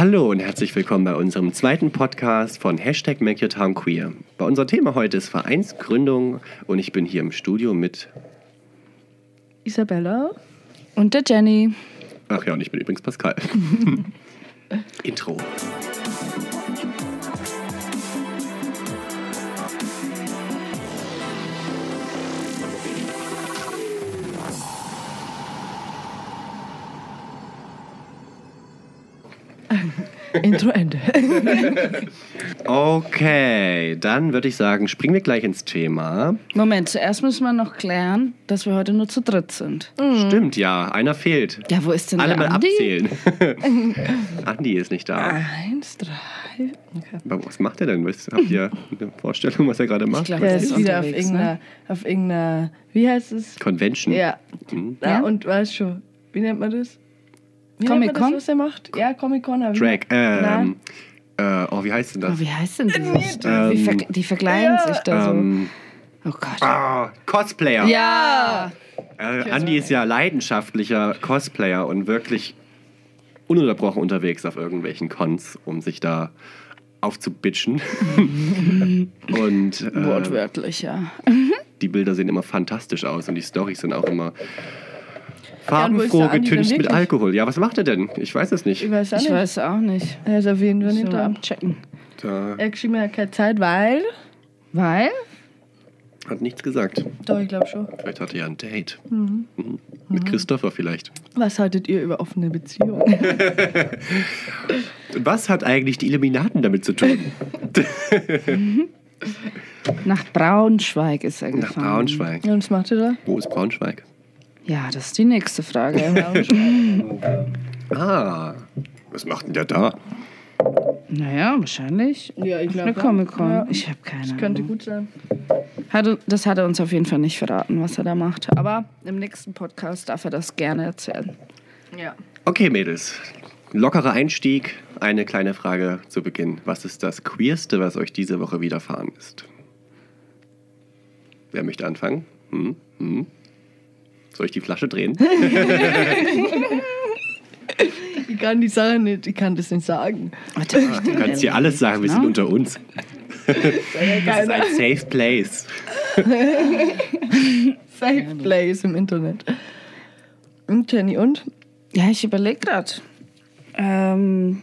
Hallo und herzlich willkommen bei unserem zweiten Podcast von Hashtag Make Your Town Queer. Bei unser Thema heute ist Vereinsgründung und ich bin hier im Studio mit. Isabella. Und der Jenny. Ach ja, und ich bin übrigens Pascal. Intro. Intro Ende. Okay, dann würde ich sagen, springen wir gleich ins Thema. Moment, zuerst müssen wir noch klären, dass wir heute nur zu dritt sind. Stimmt, ja, einer fehlt. Ja, wo ist denn Alle der mal Andi? abzählen. Andi ist nicht da. Eins, drei. Okay. Aber was macht er denn? Habt ihr eine Vorstellung, was er gerade macht? glaub, Der Das ist wieder auf irgendeiner, auf irgendeiner, wie heißt es? Convention. Ja. Mhm. ja. Ja? Und weißt schon, wie nennt man das? Nennt man das, was er macht? Ja, Comic-Con. aber wie- Drag. Ähm, Nein. äh, oh, wie heißt denn das? Oh, wie heißt denn dieses? Ähm, die, ver die verkleiden ja, sich da so. Ähm, oh Gott. ah, Cosplayer. Ja. Äh, Andi ist ja leidenschaftlicher Cosplayer und wirklich ununterbrochen unterwegs auf irgendwelchen Cons, um sich da aufzubitchen. und äh, Wortwörtlich, ja. die Bilder sehen immer fantastisch aus und die Storys sind auch immer Ja, und wo ist farbenfroh, getüncht mit? Alkohol. Ja, was macht er denn? Ich weiß es nicht. Ich weiß auch Ich nicht. weiß auch nicht. Er ist auf jeden Fall nicht So da. abchecken. Da Er hat geschrieben, er hat keine Zeit, weil. Weil? hat nichts gesagt. Doch, ich glaube schon. Vielleicht hatte er ja ein Date. Mhm. Mit Christopher vielleicht. Was haltet ihr über offene Beziehungen? Was hat eigentlich die Illuminaten damit zu tun? Nach Braunschweig ist er Nach gefahren. Braunschweig. Und was macht ihr da? Wo ist Braunschweig? Ja, das ist die nächste Frage. Ah, was macht denn der da? naja, wahrscheinlich. Ja, ich Eine Comic-Con. Ja. Ich habe keine Das könnte Ahnung. gut sein. Hat, das hat er uns auf jeden Fall nicht verraten, was er da macht. Aber im nächsten Podcast darf er das gerne erzählen. Ja. Okay, Mädels. Lockerer Einstieg. Eine kleine Frage zu Beginn. Was ist das Queerste, was euch diese Woche widerfahren ist? Wer möchte anfangen? Hm? Hm? Soll ich die Flasche drehen? Ich kann die Sache nicht, ich kann das nicht sagen. Du kannst hier alles sagen, wir sind unter uns. Das ist ein safe place. Safe Place im Internet. Und Jenny und? Ja, ich überlege gerade. Ähm,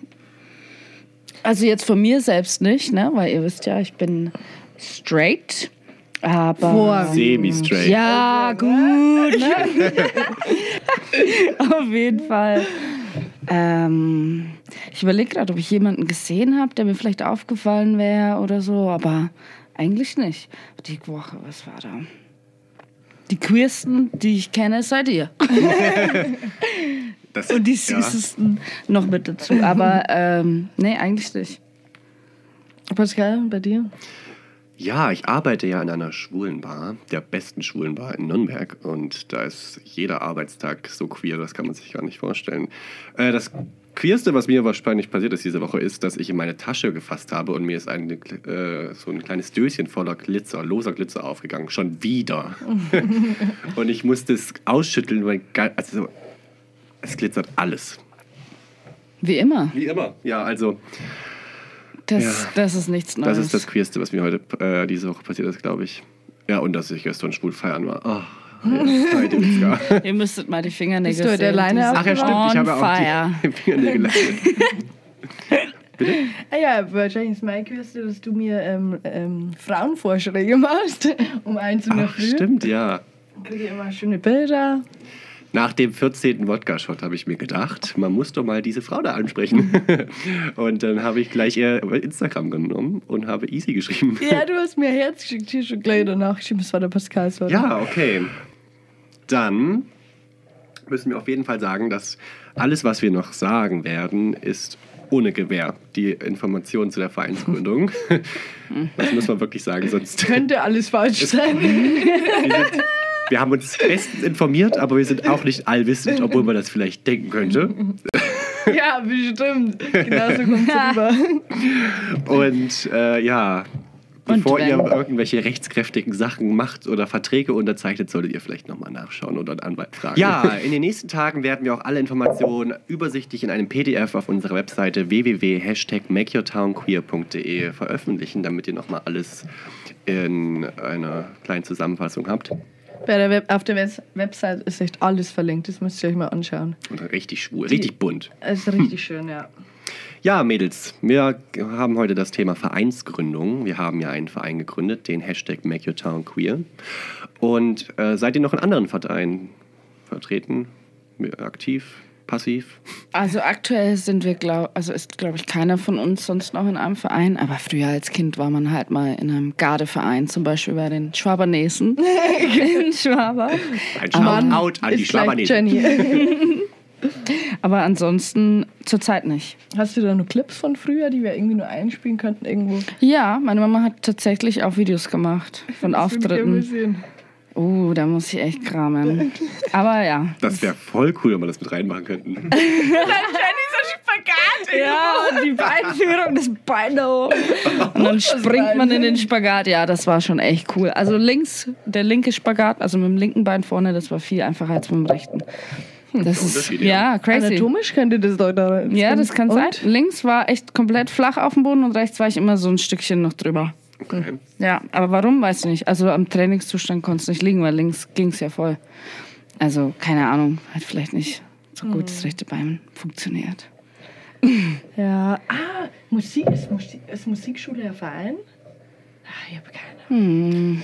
also jetzt von mir selbst nicht, ne? weil ihr wisst ja, ich bin straight. Aber. Vor- Semi-straight. Ja, gut. Ne? Auf jeden Fall. Ähm, ich überlege gerade, ob ich jemanden gesehen habe, der mir vielleicht aufgefallen wäre oder so, aber eigentlich nicht. Die Woche, was war da? Die queersten, die ich kenne, seid ihr. Das, Und die ja. süßesten noch mit dazu. Aber ähm, nee, eigentlich nicht. Pascal, bei dir? Ja, ich arbeite ja in einer schwulen Bar, der besten schwulen Bar in Nürnberg. Und da ist jeder Arbeitstag so queer, das kann man sich gar nicht vorstellen. Äh, das Queerste, was mir wahrscheinlich passiert ist diese Woche, ist, dass ich in meine Tasche gefasst habe und mir ist ein, äh, so ein kleines Döschen voller Glitzer, loser Glitzer aufgegangen. Schon wieder. und ich musste es ausschütteln, weil also, es glitzert alles. Wie immer. Wie immer. Ja, also Das, Ja. das ist nichts Neues. das ist das Queerste, was mir heute äh, diese Woche passiert ist, glaube ich. Ja, und dass ich gestern schwul feiern war. Oh, Heide Witzka. Ihr müsstet mal die Fingernägel Bist du sehen. sind Ach ja, stimmt, ich habe auch die Fingernägel lackiert. Ah ja, wahrscheinlich ist mein Queste, dass du mir ähm, ähm, Frauenvorschläge machst. Um eins in der Ach, Früh. stimmt, ja. Kriege ich immer schöne Bilder. Nach dem 14. Wodka-Shot habe ich mir gedacht, man muss doch mal diese Frau da ansprechen. und dann habe ich gleich ihr Instagram genommen und habe Easy geschrieben. Ja, du hast mir ein Herz geschickt, hier schon gleich danach geschrieben, das war der Pascal. Sorry. Ja, okay. Dann müssen wir auf jeden Fall sagen, dass alles, was wir noch sagen werden, ist ohne Gewähr. Die Informationen zu der Vereinsgründung. das muss man wirklich sagen, sonst. Könnte alles falsch sein. Wir, haben uns bestens informiert, aber wir sind auch nicht allwissend, obwohl man das vielleicht denken könnte. ja, bestimmt. Genau so kommt es rüber. Und äh, ja, Bevor ihr irgendwelche rechtskräftigen Sachen macht oder Verträge unterzeichnet, solltet ihr vielleicht nochmal nachschauen oder einen Anwalt fragen. Ja, in den nächsten Tagen werden wir auch alle Informationen übersichtlich in einem PDF auf unserer Webseite www.makeyourtownqueer.de veröffentlichen, damit ihr nochmal alles in einer kleinen Zusammenfassung habt. Bei der Web, auf der Web Website ist echt alles verlinkt, das müsst ihr euch mal anschauen. Richtig schwul, richtig bunt. Ist richtig schön, ja. Ja, Mädels, wir haben heute das Thema Vereinsgründung. Wir haben ja einen Verein gegründet, den Hashtag Make Your Town Queer. Und äh, seid ihr noch in anderen Vereinen vertreten, aktiv? Passiv? Also aktuell sind wir, glaub, also ist glaube ich keiner von uns sonst noch in einem Verein, aber früher als Kind war man halt mal in einem Gardeverein, zum Beispiel bei den Schwabernesen in Schwaber. Ein Shoutout an die Schwabernesen. aber ansonsten zurzeit nicht. Hast du da nur Clips von früher, die wir irgendwie nur einspielen könnten irgendwo? Ja, meine Mama hat tatsächlich auch Videos gemacht von das Auftritten. Oh, da muss ich echt kramen. Aber ja. Das wäre voll cool, wenn wir das mit reinmachen könnten. Dann Jenny so Spagat. Ja, und die Beinführung, das Bein da oben. Und dann springt man in den Spagat. Ja, das war schon echt cool. Also links, der linke Spagat, also mit dem linken Bein vorne, das war viel einfacher als mit dem rechten. Hm. Das ist, ja, crazy. Anatomisch könnte das doch da Ja, das kann sein. Links war echt komplett flach auf dem Boden und rechts war ich immer so ein Stückchen noch drüber. Okay. Ja, aber warum, weißt du nicht. Also am Trainingszustand konnte es nicht liegen, weil links ging es ja voll. Also keine Ahnung, hat vielleicht nicht so gut das hm. rechte Bein funktioniert. Ja, ah, Musik, ist, Musik, ist Musikschule ein Verein? Ah, ich habe keine Hm.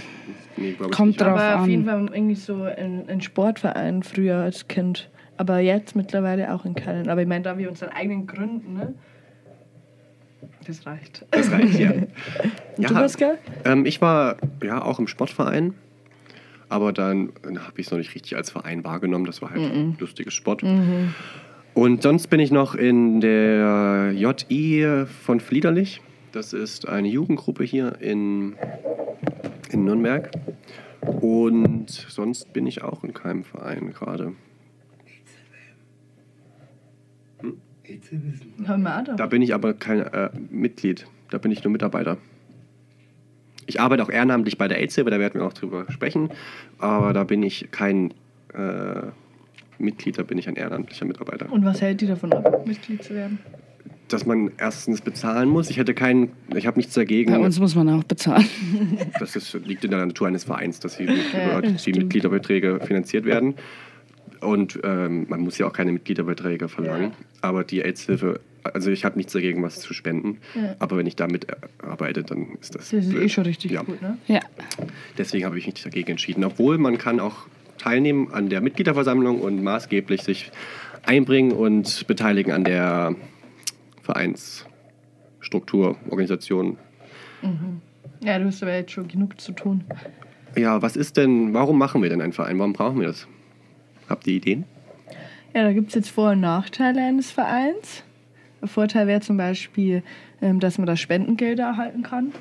Nee, Kommt drauf Aber an. auf jeden Fall irgendwie so ein, ein Sportverein früher als Kind. Aber jetzt mittlerweile auch in keinen. Aber ich meine, da wir unseren eigenen gründen, ne? Das reicht. Das reicht, ja. Und du, Pascal? Ähm, ich war ja auch im Sportverein, aber dann habe ich es noch nicht richtig als Verein wahrgenommen. Das war halt mm -mm. lustiges Sport. Mhm. Und sonst bin ich noch in der JI von Fliederlich. Das ist eine Jugendgruppe hier in, in Nürnberg. Und sonst bin ich auch in keinem Verein gerade. Da bin ich aber kein äh, Mitglied, da bin ich nur Mitarbeiter. Ich arbeite auch ehrenamtlich bei der AIDS-Hilfe, da werden wir auch drüber sprechen, aber da bin ich kein äh, Mitglied, da bin ich ein ehrenamtlicher Mitarbeiter. Und was hält die davon ab, Mitglied zu werden? Dass man erstens bezahlen muss. Ich hätte keinen, ich habe nichts dagegen. Bei uns muss man auch bezahlen. Das ist, liegt in der Natur eines Vereins, dass die, ja, die Mitgliederbeträge finanziert werden. Und ähm, man muss ja auch keine Mitgliederbeträge verlangen. Ja. Aber die AIDS-Hilfe, also ich habe nichts dagegen, was zu spenden. Ja. Aber wenn ich damit arbeite, dann ist das. Das ist blöd. eh schon richtig ja. gut, ne? Ja. Deswegen habe ich mich dagegen entschieden. Obwohl man kann auch teilnehmen an der Mitgliederversammlung und maßgeblich sich einbringen und beteiligen an der Vereinsstruktur, Organisation. Mhm. Ja, du hast aber jetzt schon genug zu tun. Ja, was ist denn, warum machen wir denn einen Verein? Warum brauchen wir das? Habt ihr Ideen? Ja, da gibt es jetzt Vor- und Nachteile eines Vereins. Der Vorteil wäre zum Beispiel, ähm, dass man da Spendengelder erhalten kann.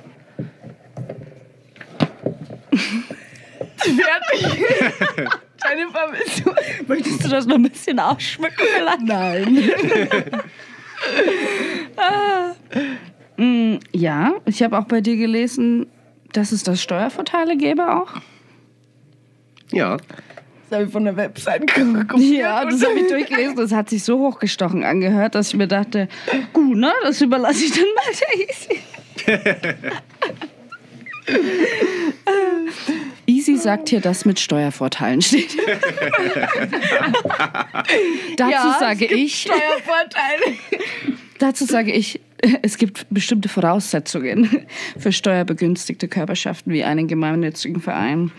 Fertig. Jennifer, willst du, möchtest du das noch ein bisschen ausschmücken vielleicht? Nein. ah. mm, ja, ich habe auch bei dir gelesen, dass es da Steuervorteile gäbe auch. Ja. Habe ich von der Website geguckt. Ja, das habe ich durchgelesen. Das hat sich so hochgestochen angehört, dass ich mir dachte, gut, ne, das überlasse ich dann mal der Easy. Easy sagt hier, dass mit Steuervorteilen steht. dazu ja, sage ich. Steuervorteile. dazu sage ich, es gibt bestimmte Voraussetzungen für steuerbegünstigte Körperschaften wie einen gemeinnützigen Verein.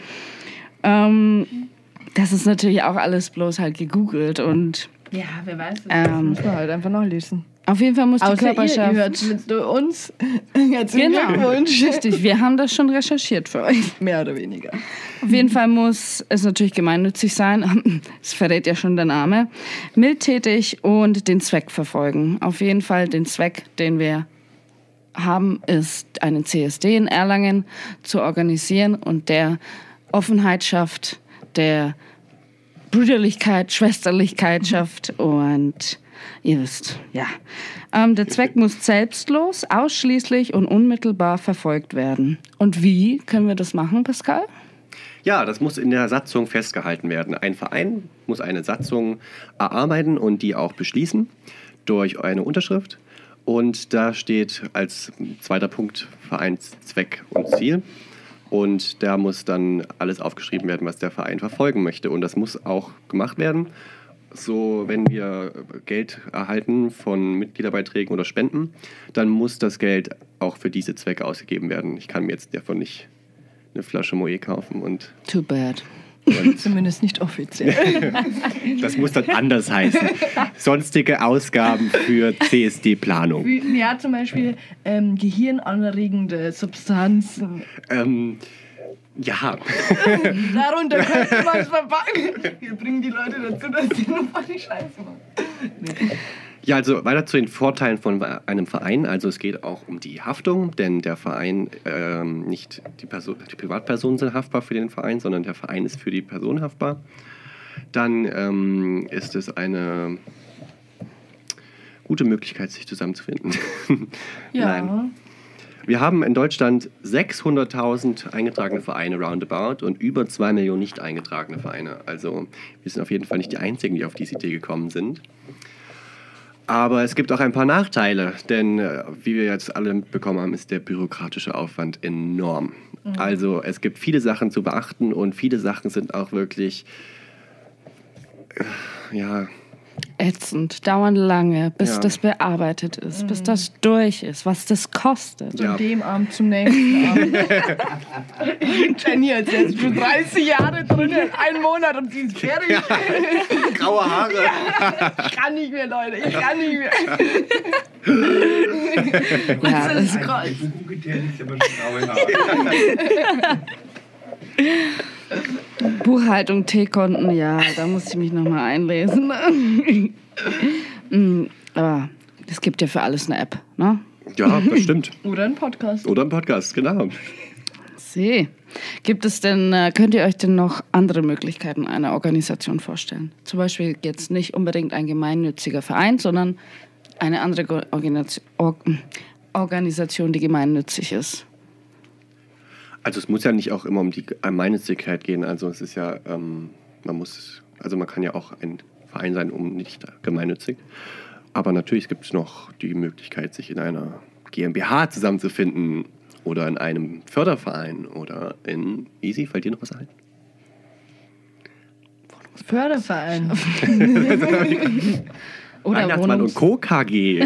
Ähm, das ist natürlich auch alles bloß halt gegoogelt und. Ja, wer weiß, das ähm, muss man halt einfach noch lesen. Auf jeden Fall muss die Außer Körperschaft. Ihr, ihr mit uns. Herzlichen genau. Glückwunsch. Richtig, wir haben das schon recherchiert für euch. Mehr oder weniger. Auf jeden Fall muss es natürlich gemeinnützig sein. Das verrät ja schon der Name. Mildtätig und den Zweck verfolgen. Auf jeden Fall den Zweck, den wir haben, ist einen CSD in Erlangen zu organisieren und der Offenheit schafft der Brüderlichkeit, Schwesterlichkeit schafft und Ihr wisst, ja. Ähm, der Zweck muss selbstlos, ausschließlich und unmittelbar verfolgt werden. Und wie können wir das machen, Pascal? Ja, das muss in der Satzung festgehalten werden. Ein Verein muss eine Satzung erarbeiten und die auch beschließen durch eine Unterschrift. Und da steht als zweiter Punkt Vereinszweck und Ziel. Und da muss dann alles aufgeschrieben werden, was der Verein verfolgen möchte. Und das muss auch gemacht werden. So, wenn wir Geld erhalten von Mitgliederbeiträgen oder Spenden, dann muss das Geld auch für diese Zwecke ausgegeben werden. Ich kann mir jetzt davon nicht eine Flasche Moe kaufen und, Too bad. Und Zumindest nicht offiziell. das muss dann anders heißen. Sonstige Ausgaben für CSD-Planung. Ja, zum Beispiel ähm, gehirnanregende Substanzen. Ähm, ja, Darunter könnte man es verpacken. Wir bringen die Leute dazu, dass sie nur die Scheiße machen. Ja, also weiter zu den Vorteilen von einem Verein. Also es geht auch um die Haftung, denn der Verein, ähm, nicht die, Person, die Privatpersonen sind haftbar für den Verein, sondern der Verein ist für die Person haftbar. Dann ähm, ist es eine gute Möglichkeit, sich zusammenzufinden. Ja. Nein. Wir haben in Deutschland 600.000 eingetragene Vereine roundabout und über 2 Millionen nicht eingetragene Vereine. Also wir sind auf jeden Fall nicht die Einzigen, die auf diese Idee gekommen sind. Aber es gibt auch ein paar Nachteile, denn äh, wie wir jetzt alle mitbekommen haben, ist der bürokratische Aufwand enorm. Also es gibt viele Sachen zu beachten und viele Sachen sind auch wirklich, äh, ja, Ätzend, dauern lange, bis Ja. das bearbeitet ist, bis das durch ist, was das kostet. Ja. Von dem Abend zum nächsten Abend. Jenny hat jetzt schon 30 Jahre drin, einen Monat und sie ist fertig. graue Haare. Ich kann nicht mehr, Leute. Ich kann nicht mehr. Ja, Das ist krass. Aber schon graue Haare. Buchhaltung, T-Konten, ja, da muss ich mich nochmal einlesen. Mm, Aber es gibt ja für alles eine App, ne? Ja, das stimmt. Oder ein Podcast. Oder ein Podcast, genau. See. Gibt es denn, äh, könnt ihr euch denn noch andere Möglichkeiten einer Organisation vorstellen? Zum Beispiel jetzt nicht unbedingt ein gemeinnütziger Verein, sondern eine andere Organisation, die gemeinnützig ist. Also es muss ja nicht auch immer um die Gemeinnützigkeit gehen. Also es ist ja, ähm, man muss, also man kann ja auch ein Verein sein, um nicht gemeinnützig. Aber natürlich gibt es noch die Möglichkeit, sich in einer GmbH zusammenzufinden oder in einem Förderverein oder in Easy. Fällt dir noch was ein? Förderverein. Oder Weihnachtsmann und Co. KG.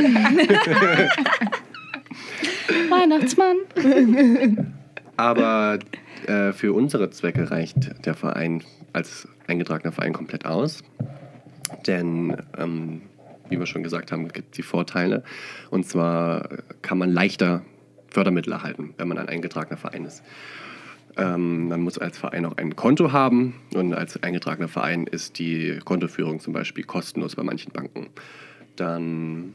Weihnachtsmann. Aber äh, für unsere Zwecke reicht der Verein als eingetragener Verein komplett aus. Denn, ähm, wie wir schon gesagt haben, gibt es die Vorteile. Und zwar kann man leichter Fördermittel erhalten, wenn man ein eingetragener Verein ist. Ähm, man muss als Verein auch ein Konto haben und als eingetragener Verein ist die Kontoführung zum Beispiel kostenlos bei manchen Banken. Dann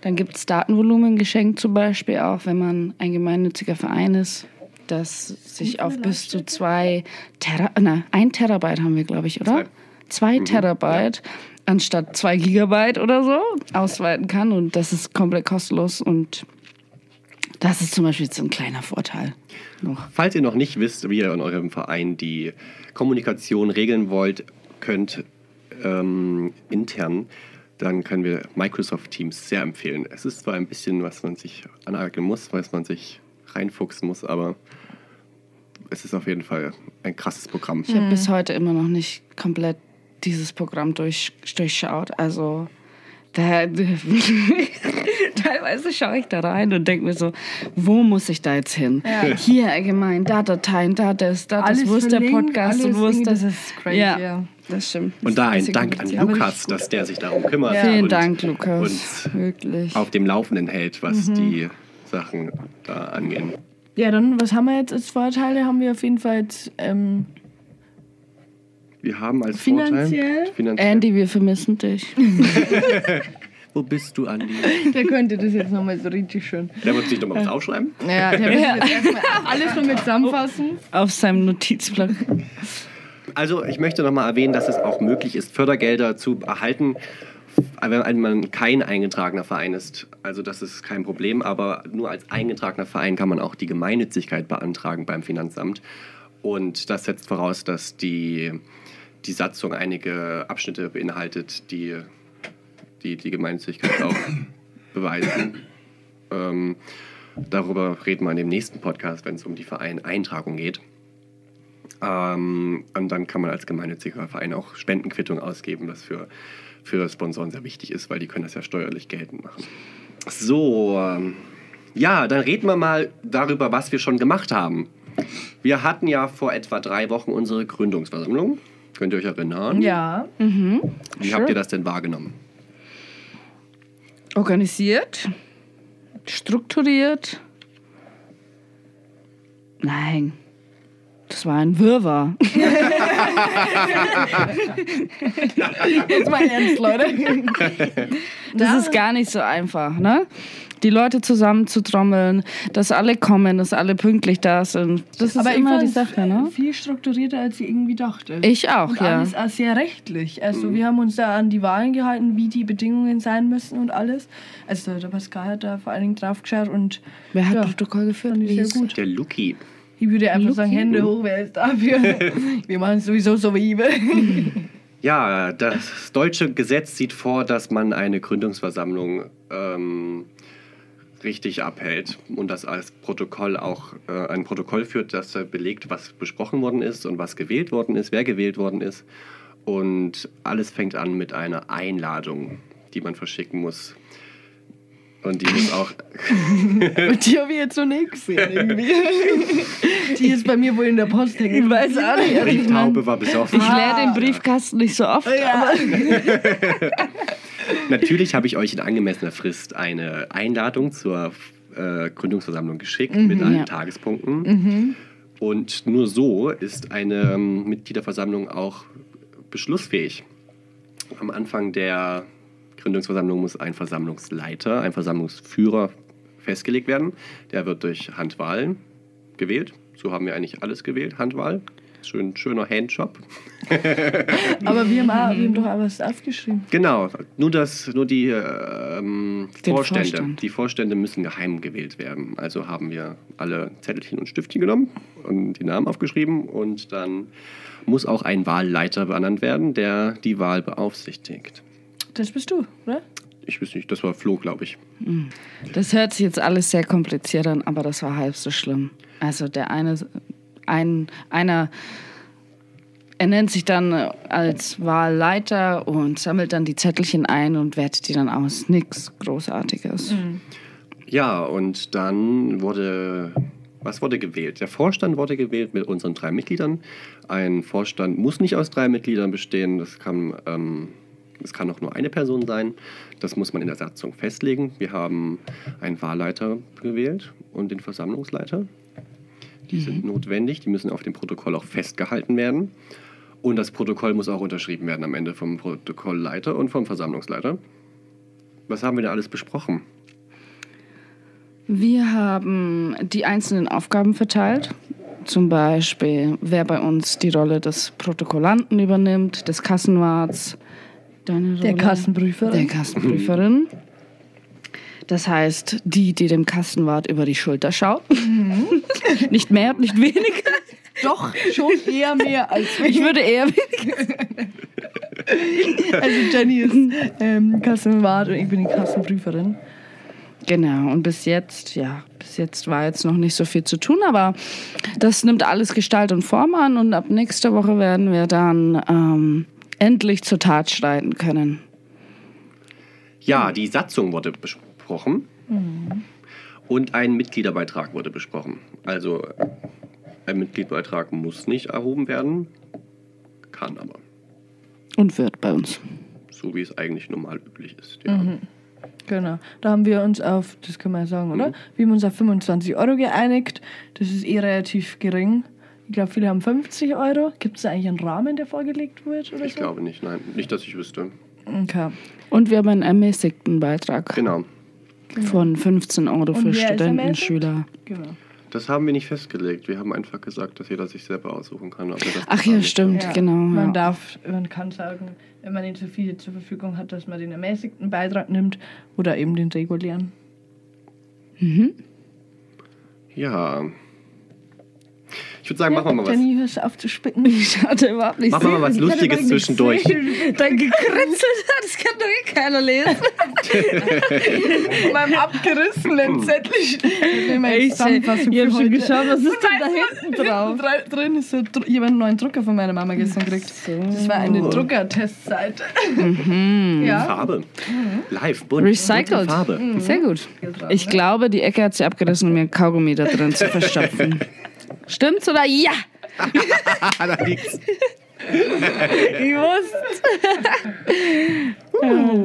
Dann gibt es Datenvolumen geschenkt zum Beispiel auch, wenn man ein gemeinnütziger Verein ist, das sich auf bis zu zwei Tera na, ein Terabyte haben wir, glaube ich, oder? Zwei Terabyte anstatt zwei Gigabyte oder so ausweiten kann und das ist komplett kostenlos und das ist zum Beispiel jetzt ein kleiner Vorteil noch. Falls ihr noch nicht wisst, wie ihr in eurem Verein die Kommunikation regeln wollt, könnt ähm, intern, dann können wir Microsoft Teams sehr empfehlen. Es ist zwar ein bisschen, was man sich aneignen muss, was man sich reinfuchsen muss, aber es ist auf jeden Fall ein krasses Programm. Ich habe bis heute immer noch nicht komplett dieses Programm durch, durchschaut. Also da, teilweise schaue ich da rein und denke mir so, wo muss ich da jetzt hin? Ja. Hier allgemein, da Dateien, da das, da das, wo ist der Podcast alles und wo ist das? Das ist crazy, Ja. ja. Das stimmt. Und da ein Dank an. Lukas, dass der sich darum kümmert. Ja. Vielen und Dank, Lukas. uns Wirklich. auf dem Laufenden hält, was die Sachen da angehen. Ja, dann, was haben wir jetzt als Vorteile? Haben wir auf jeden Fall jetzt, ähm, Wir haben als Finanziell? Vorteil... Finanziell. Andy, wir vermissen dich. Wo bist du, Andi? der könnte das jetzt nochmal so richtig schön. Der wird sich doch mal was aufschreiben. Ja, der wird jetzt erstmal alles nochmal zusammenfassen. Auf seinem Notizblock. Also ich möchte nochmal erwähnen, dass es auch möglich ist, Fördergelder zu erhalten wenn man kein eingetragener Verein ist, also das ist kein Problem, aber nur als eingetragener Verein kann man auch die Gemeinnützigkeit beantragen beim Finanzamt. Und das setzt voraus, dass die, die Satzung einige Abschnitte beinhaltet, die die, die Gemeinnützigkeit auch beweisen. Ähm, darüber reden wir in dem nächsten Podcast, wenn es um die Vereineintragung geht. Ähm, und dann kann man als gemeinnütziger Verein auch Spendenquittung ausgeben, was für, für Sponsoren sehr wichtig ist, weil die können das ja steuerlich geltend machen. So, ähm, ja, dann reden wir mal darüber, was wir schon gemacht haben. Wir hatten ja vor etwa drei Wochen unsere Gründungsversammlung. Könnt ihr euch erinnern? Ja. Wie habt ihr das denn wahrgenommen? Organisiert, strukturiert. Nein, das war ein Wirrwarr. Jetzt mal ernst, Leute. Das ist gar nicht so einfach, ne? Die Leute zusammenzutrommeln, dass alle kommen, dass alle pünktlich da sind. Das ist Aber immer die Sache, ne? Viel strukturierter, als ich irgendwie dachte. Ich auch, und ja. alles auch sehr rechtlich. Also wir haben uns da an die Wahlen gehalten, wie die Bedingungen sein müssen und alles. Also der Pascal hat da vor allen Dingen drauf geschaut und Wer hat ja, Protokoll geführt? sehr gut. Der Luki. Ich würde einfach sagen, Luki. Hände hoch, wer ist dafür? wir machen es sowieso so wie ich. Ja, das deutsche Gesetz sieht vor, dass man eine Gründungsversammlung ähm, richtig abhält und das als Protokoll auch äh, ein Protokoll führt, das äh, belegt, was besprochen worden ist und was gewählt worden ist, wer gewählt worden ist. Und alles fängt an mit einer Einladung, die man verschicken muss. Und die muss auch. Mit dir habe ich jetzt so nichts gesehen irgendwie. die ist bei mir wohl in der Post hängen. Ich weiß auch nicht. Die Brieftaube war besoffen. Ich leere den Briefkasten nicht so oft. Ja. Natürlich habe ich euch in angemessener Frist eine Einladung zur äh, Gründungsversammlung geschickt mit allen Ja. Tagespunkten. Und nur so ist eine ähm, Mitgliederversammlung auch beschlussfähig. Am Anfang der Gründungsversammlung muss ein Versammlungsleiter, ein Versammlungsführer festgelegt werden. Der wird durch Handwahl gewählt. So haben wir eigentlich alles gewählt, Handwahl. Schön, schöner Handjob. Aber wir haben, auch, wir haben doch auch was aufgeschrieben. Genau, nur, das, nur die ähm, Den Vorstände. Vorstand. Die Vorstände müssen geheim gewählt werden. Also haben wir alle Zettelchen und Stiftchen genommen und die Namen aufgeschrieben und dann muss auch ein Wahlleiter benannt werden, der die Wahl beaufsichtigt. Das bist du, oder? Ich weiß nicht, das war Flo, glaube ich. Das hört sich jetzt alles sehr kompliziert an, aber das war halb so schlimm. Also der eine, ein, einer, er nennt sich dann als Wahlleiter und sammelt dann die Zettelchen ein und wertet die dann aus. Nix Großartiges. Ja, und dann wurde, was wurde gewählt? Der Vorstand wurde gewählt mit unseren drei Mitgliedern. Ein Vorstand muss nicht aus drei Mitgliedern bestehen, das kann, ähm, das kann auch nur eine Person sein. Das muss man in der Satzung festlegen. Wir haben einen Wahlleiter gewählt und den Versammlungsleiter. Die sind notwendig, die müssen auf dem Protokoll auch festgehalten werden. Und das Protokoll muss auch unterschrieben werden am Ende vom Protokollleiter und vom Versammlungsleiter. Was haben wir da alles besprochen? Wir haben die einzelnen Aufgaben verteilt. Zum Beispiel, wer bei uns die Rolle des Protokollanten übernimmt, des Kassenwarts. Deine Der Rolle? Kassenprüferin. Der Kassenprüferin. Das heißt, die, die dem Kassenwart über die Schulter schaut. nicht mehr, nicht weniger. Doch, schon eher mehr als Ich würde eher Also Jenny ist ähm, Kassenwart und ich bin die Kassenprüferin. Genau, und bis jetzt, ja, bis jetzt war jetzt noch nicht so viel zu tun, aber das nimmt alles Gestalt und Form an und ab nächster Woche werden wir dann ähm, endlich zur Tat schreiten können. Ja, die Satzung wurde besprochen und ein Mitgliederbeitrag wurde besprochen. Also ein Mitgliederbeitrag muss nicht erhoben werden, kann aber, Und wird bei uns. so wie es eigentlich normal üblich ist. Ja. Genau. Da haben wir uns auf, das können wir ja sagen, oder? Mhm. Wir haben uns auf 25 Euro geeinigt. Das ist eh relativ gering. Ich glaube, viele haben 50 Euro. Gibt es da eigentlich einen Rahmen, der vorgelegt wird oder Ich so? glaube nicht, nein, nicht, dass ich wüsste. Okay. Und wir haben einen ermäßigten Beitrag Genau. von 15 Euro für Studenten? Schüler. Genau. Das haben wir nicht festgelegt. Wir haben einfach gesagt, dass jeder sich selber aussuchen kann. Ob er das Ach ja, stimmt, Ja. genau. Man Ja. darf, man kann sagen, wenn man nicht so viel zur Verfügung hat, dass man den ermäßigten Beitrag nimmt oder eben den regulären. Ja. Ich würde sagen, machen wir mal was. Jenny, hörst du auf zu spicken? Ich hatte überhaupt nicht Machen wir mal was Lustiges zwischendurch. Dein gekritzelt, das kann doch eh keiner lesen. Von meinem abgerissenen Zettel. Echt, Zusammenfassung ich hab für schon heute. geschaut, was ist denn da hinten drauf? Drin, drin ist so, ich habe einen neuen Drucker von meiner Mama gestern gekriegt. Das war eine Druckertestseite. Ja. Farbe. Live, bunt. Recycelt. Farbe. Sehr gut. Ich glaube, die Ecke hat sie abgerissen, um ihren Kaugummi da drin zu verstopfen. Stimmt's oder ja? Da liegt's. Ich wusste.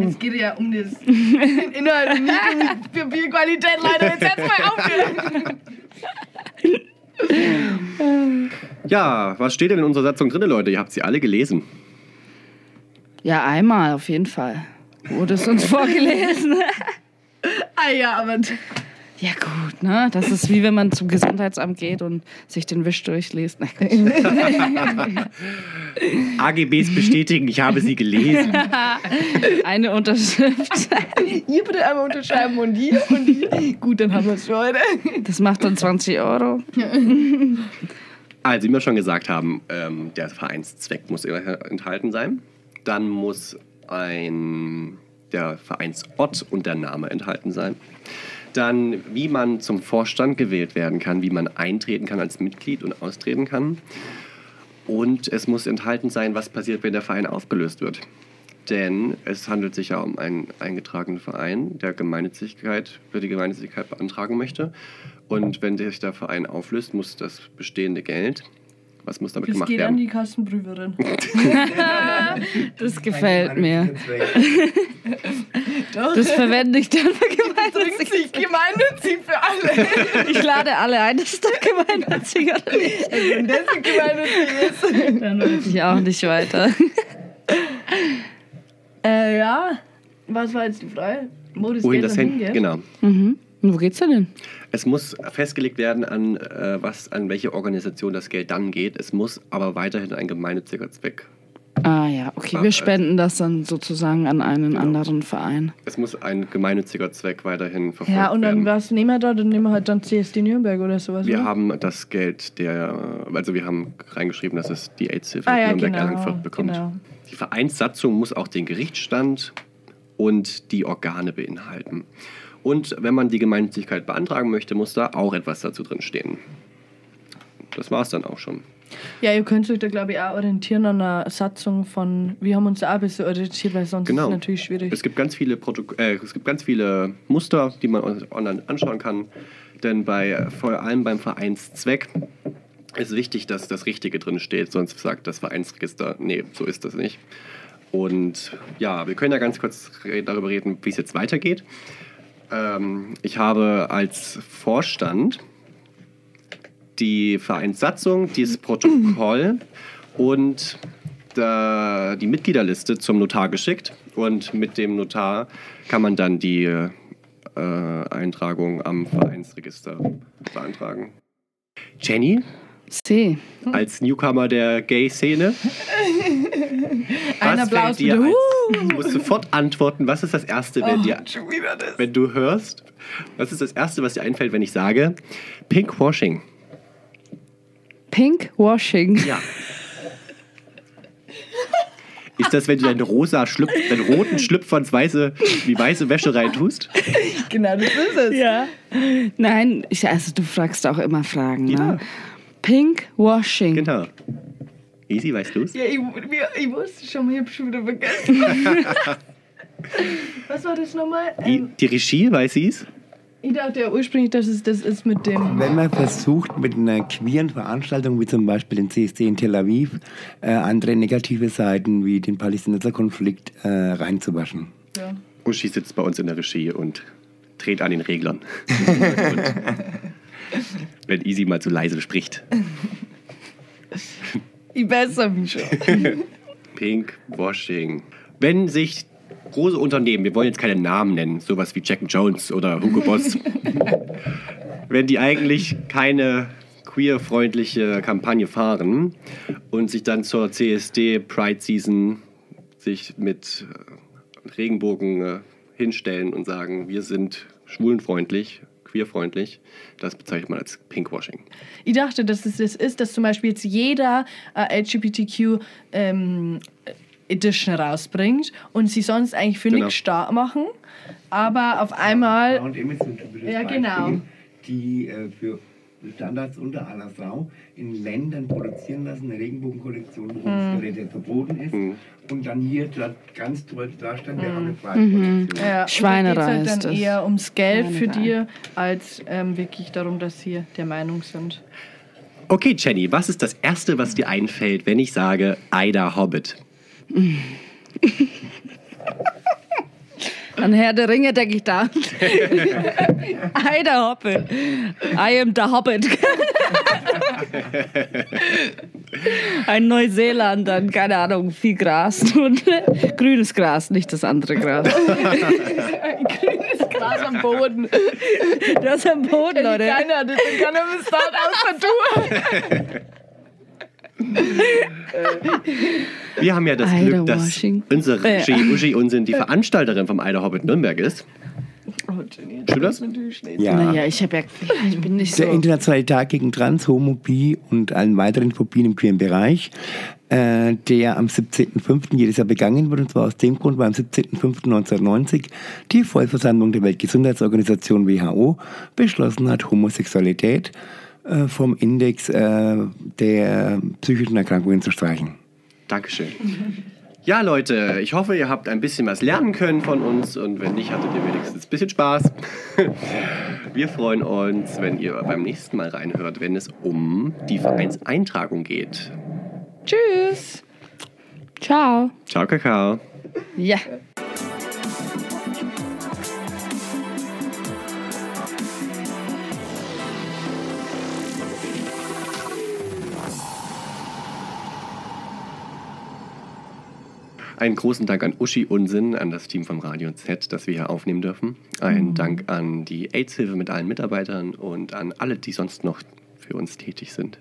Es geht ja um das Inhalt und nicht um die Papierqualität. Leider, jetzt hat's mal aufgehört. Ja, was steht denn in unserer Satzung drin, Leute? Ihr habt sie alle gelesen. Ja, einmal auf jeden Fall. Wurde es uns vorgelesen. Ah ja, aber Ja gut, ne? Das ist wie wenn man zum Gesundheitsamt geht und sich den Wisch durchliest. AGBs bestätigen, ich habe sie gelesen. Eine Unterschrift. ihr bitte einmal unterschreiben und hier und hier. Gut, dann haben wir es für heute. Das macht dann 20 Euro. Also, wie wir schon gesagt haben, ähm, der Vereinszweck muss immer enthalten sein. Dann muss ein, der Vereinsort und der Name enthalten sein. Dann, wie man zum Vorstand gewählt werden kann, wie man eintreten kann als Mitglied und austreten kann. Und es muss enthalten sein, was passiert, wenn der Verein aufgelöst wird. Denn es handelt sich ja um einen eingetragenen Verein, der Gemeinnützigkeit, für die Gemeinnützigkeit beantragen möchte. Und wenn sich der Verein auflöst, muss das bestehende Geld, was muss damit Das gemacht geht an werden? die Kassenprüferin. Das gefällt mir. Doch. Das verwende ich dann für gemeinnützig. sich gemeinnützig für alle. Ich lade alle ein, das ist doch gemeinnützig. oder nicht? Wenn das ein gemeinnützig ist. Dann weiß ich auch nicht weiter. Äh, ja. Was war jetzt die Frage? Wo das Wohin Geld das dann hin? Genau. Mhm. Und wo geht's denn hin? Es muss festgelegt werden, an, äh, was, an welche Organisation das Geld dann geht. Es muss aber weiterhin ein gemeinnütziger Zweck. Ah ja, okay. Wir spenden das dann sozusagen an einen anderen Verein. Es muss ein gemeinnütziger Zweck weiterhin verfolgt Ja, und dann werden. was nehmen wir da? Dann nehmen wir halt dann CSD Nürnberg oder sowas. Wir oder? haben das Geld der, also wir haben reingeschrieben, dass es die AIDS-Hilfe ah, ja, Nürnberg genau, Erlangen bekommt. genau. Die Vereinssatzung muss auch den Gerichtsstand und die Organe beinhalten. Und wenn man die Gemeinnützigkeit beantragen möchte, muss da auch etwas dazu drin stehen. Das war es dann auch schon. Ja, ihr könnt euch da, glaube ich, auch orientieren an einer Satzung von. Wir haben uns da auch ein bisschen orientiert, weil sonst Genau. ist es natürlich schwierig. Es gibt ganz viele Protok äh, es gibt ganz viele Muster, die man online anschauen kann. Denn bei vor allem beim Vereinszweck ist wichtig, dass das Richtige drin steht, sonst sagt das Vereinsregister, nee, so ist das nicht. Und ja, wir können ja ganz kurz darüber reden, wie es jetzt weitergeht. Ähm, ich habe als Vorstand die Vereinssatzung, dieses Protokoll und da die Mitgliederliste zum Notar geschickt. Und mit dem Notar kann man dann die äh, Eintragung am Vereinsregister beantragen. Jenny, See. als Newcomer der Gay-Szene, Ein was Applaus dir als, du musst sofort antworten, was ist das Erste, wenn, dir, wieder das. wenn du hörst, was ist das Erste, was dir einfällt, wenn ich sage Pinkwashing? Pinkwashing. Ja. Ist das, wenn du deinen rosa Schlüpf, deinen roten Schlüpfer ins weiße, die weiße Wäsche reintust? Genau, das ist es. Ja. Nein, ich, also du fragst auch immer Fragen. Ja. Ne? Pinkwashing. Genau. Easy, weißt du's? Ja, ich, mir- ich wusste schon mal, ich hab schon wieder vergessen. Was war das nochmal? Die, Ähm, die Regie, weiß sie's? Ich dachte ja ursprünglich, dass es das ist mit dem. Wenn man versucht, mit einer queeren Veranstaltung, wie zum Beispiel den CSD in Tel Aviv, äh, andere negative Seiten wie den Palästinenserkonflikt äh, reinzuwaschen. Ja. Uschi sitzt bei uns in der Regie und dreht an den Reglern. wenn Easy mal zu leise spricht. Ich bessere mich schon. Pinkwashing. Wenn sich große Unternehmen, wir wollen jetzt keine Namen nennen, sowas wie Jack Jones oder Hugo Boss, wenn die eigentlich keine queerfreundliche Kampagne fahren und sich dann zur CSD Pride Season sich mit äh, Regenbogen äh, hinstellen und sagen, wir sind schwulenfreundlich, queerfreundlich, das bezeichnet man als Pinkwashing. Ich dachte, dass es das ist, dass zum Beispiel jetzt jeder äh, LGBTQ ähm, Edition rausbringt und sie sonst eigentlich für Genau. nichts stark machen, aber auf einmal Und Emmy sind typisches Ja, Beispiel, genau. Die äh, für Standards unter aller Sau in Ländern produzieren lassen, eine Regenbogenkollektion, wo Homosexualität verboten ist. Und dann hier ganz deutlich darstellen, wir haben eine Pride-Kollektion. Ja, und Schweinerei halt dann das. eher ums Geld für Schweinerei. dir, als ähm, wirklich darum, dass sie der Meinung sind. Okay, Jenny, was ist das Erste, was dir einfällt, wenn ich sage Ida Hobbit? An Herr der Ringe denke ich da. I der Hobbit. I am the Hobbit. Ein Neuseeland, dann, keine Ahnung, viel Gras. Und grünes Gras, nicht das andere Gras. Grünes Gras am Boden. Das ist am Boden, Leute. Keiner, das kann er bis außer du. Wir haben ja das Ida Glück, dass Washing. unsere Äh. Uschi, Uschi Unsinn die Veranstalterin vom Ida Hobbit Nürnberg ist. Oh, Jenny, Stimmt das? Ja. Naja, ich, hab ja, ich bin nicht so. Der Internationale Tag gegen Trans, Homo, Bi und allen weiteren Phobien im queeren Bereich, äh, der am 17.05. jedes Jahr begangen wird. Und zwar aus dem Grund, weil am 17.05.1990 die Vollversammlung der Weltgesundheitsorganisation WHO beschlossen hat, Homosexualität äh, vom Index äh, der psychischen Erkrankungen zu streichen. Dankeschön. Ja, Leute, ich hoffe, ihr habt ein bisschen was lernen können von uns und wenn nicht, hattet ihr wenigstens ein bisschen Spaß. Wir freuen uns, wenn ihr beim nächsten Mal reinhört, wenn es um die Vereinseintragung geht. Tschüss. Ciao. Ciao, Kakao. Ja. Einen großen Dank an Uschi Unsinn, an das Team von Radio Z, das wir hier aufnehmen dürfen. Einen Dank an die AIDS-Hilfe mit allen Mitarbeitern und an alle, die sonst noch für uns tätig sind.